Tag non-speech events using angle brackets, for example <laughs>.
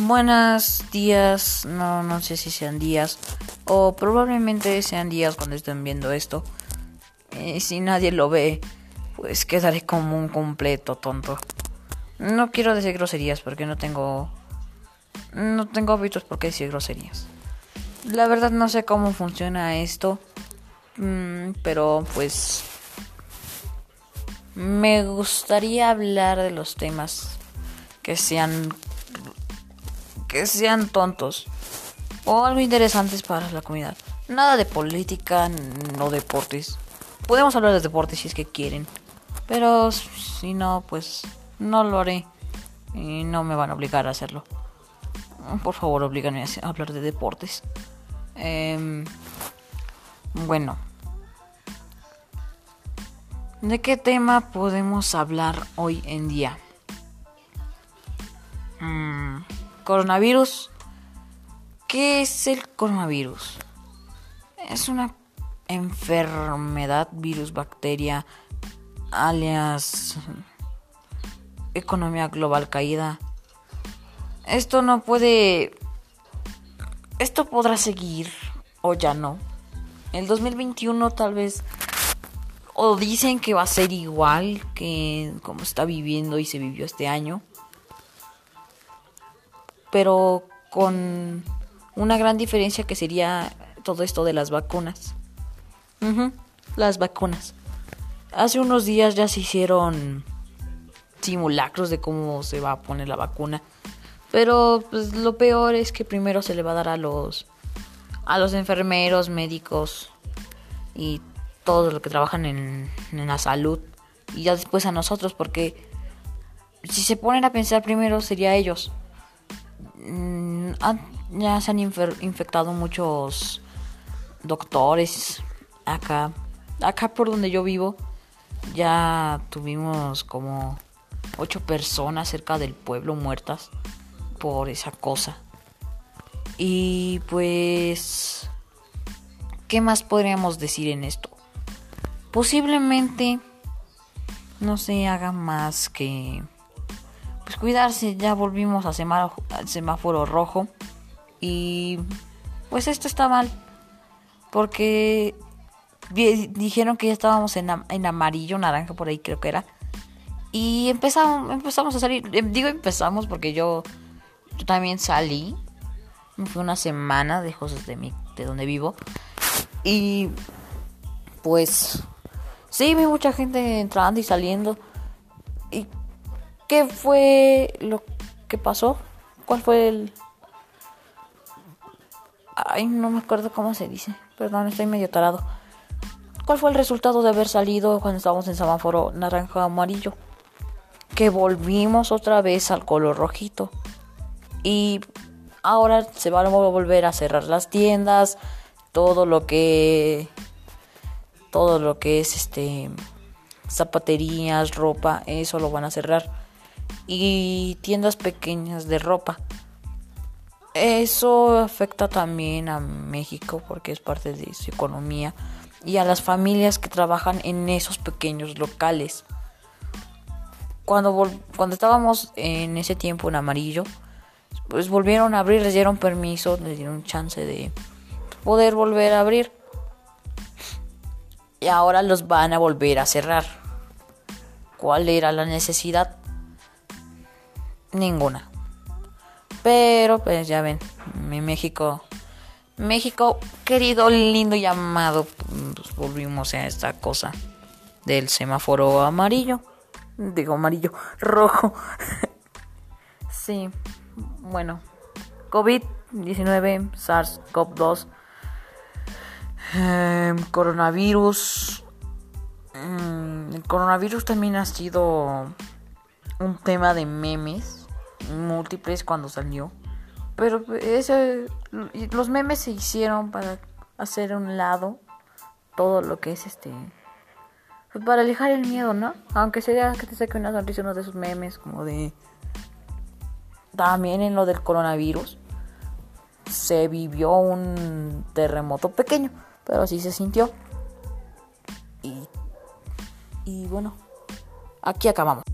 Buenos días, no, no sé si sean días o probablemente sean días cuando estén viendo esto. Y si nadie lo ve, pues quedaré como un completo tonto. No quiero decir groserías porque no tengo no tengo hábitos por qué decir groserías. La verdad no sé cómo funciona esto, mm, pero pues me gustaría hablar de los temas que sean que sean tontos o algo interesantes para la comunidad. Nada de política, no deportes. Podemos hablar de deportes si es que quieren, pero si no, pues no lo haré y no me van a obligar a hacerlo. Por favor, oblíganme a hablar de deportes. Em, bueno. ¿De qué tema podemos hablar hoy en día? Mm, Coronavirus. ¿Qué es el coronavirus? Es una enfermedad, virus, bacteria, alias economía global caída. Esto no puede... Esto podrá seguir o ya no. El 2021 tal vez... O dicen que va a ser igual que como está viviendo y se vivió este año pero con una gran diferencia que sería todo esto de las vacunas. las vacunas. Hace unos días ya se hicieron simulacros de cómo se va a poner la vacuna. Pero pues, lo peor es que primero se le va a dar a los a los enfermeros, médicos y todos los que trabajan en, en la salud y ya después a nosotros porque si se ponen a pensar primero sería ellos Mm, ya se han infectado muchos doctores acá. Acá por donde yo vivo ya tuvimos como ocho personas cerca del pueblo muertas por esa cosa. Y pues, ¿qué más podríamos decir en esto? Posiblemente no se haga más que pues cuidarse, ya volvimos a semáforo, rojo. Y pues esto está mal. Porque dijeron que ya estábamos en, en, amarillo, naranja por ahí creo que era. Y empezamos, empezamos a salir, em, digo empezamos porque yo, yo también salí, me fui una semana lejos de, mi, de donde vivo. Y pues sí, vi mucha gente entrando y saliendo. Y ¿Qué fue lo que pasó? ¿Cuál fue el... Ay, no me acuerdo cómo se dice. Perdón, estoy medio tarado. ¿Cuál fue el resultado de haber salido cuando estábamos en semáforo naranja amarillo? Que volvimos otra vez al color rojito. Y ahora se van a volver a cerrar las tiendas. Todo lo que. Todo lo que es este. Zapaterías, ropa, eso lo van a cerrar y tiendas pequeñas de ropa. Eso afecta también a México porque es parte de su economía y a las familias que trabajan en esos pequeños locales. Cuando, cuando estábamos en ese tiempo en amarillo, pues volvieron a abrir, les dieron permiso, les dieron chance de poder volver a abrir. Y ahora los van a volver a cerrar. ¿Cuál era la necesidad? Ninguna. Pero pues ya ven, mi México, México querido, lindo y amado, pues volvimos a esta cosa del semáforo amarillo. Digo amarillo, rojo. <laughs> sí, bueno, COVID-19, SARS-CoV-2, em, coronavirus. Mm, el coronavirus también ha sido un tema de memes múltiples cuando salió. Pero ese, los memes se hicieron para hacer un lado todo lo que es este. Pues para alejar el miedo, ¿no? Aunque sea que te saque una sonrisa uno de esos memes, como de. También en lo del coronavirus. Se vivió un terremoto pequeño, pero sí se sintió. Y. Y bueno, aquí acabamos.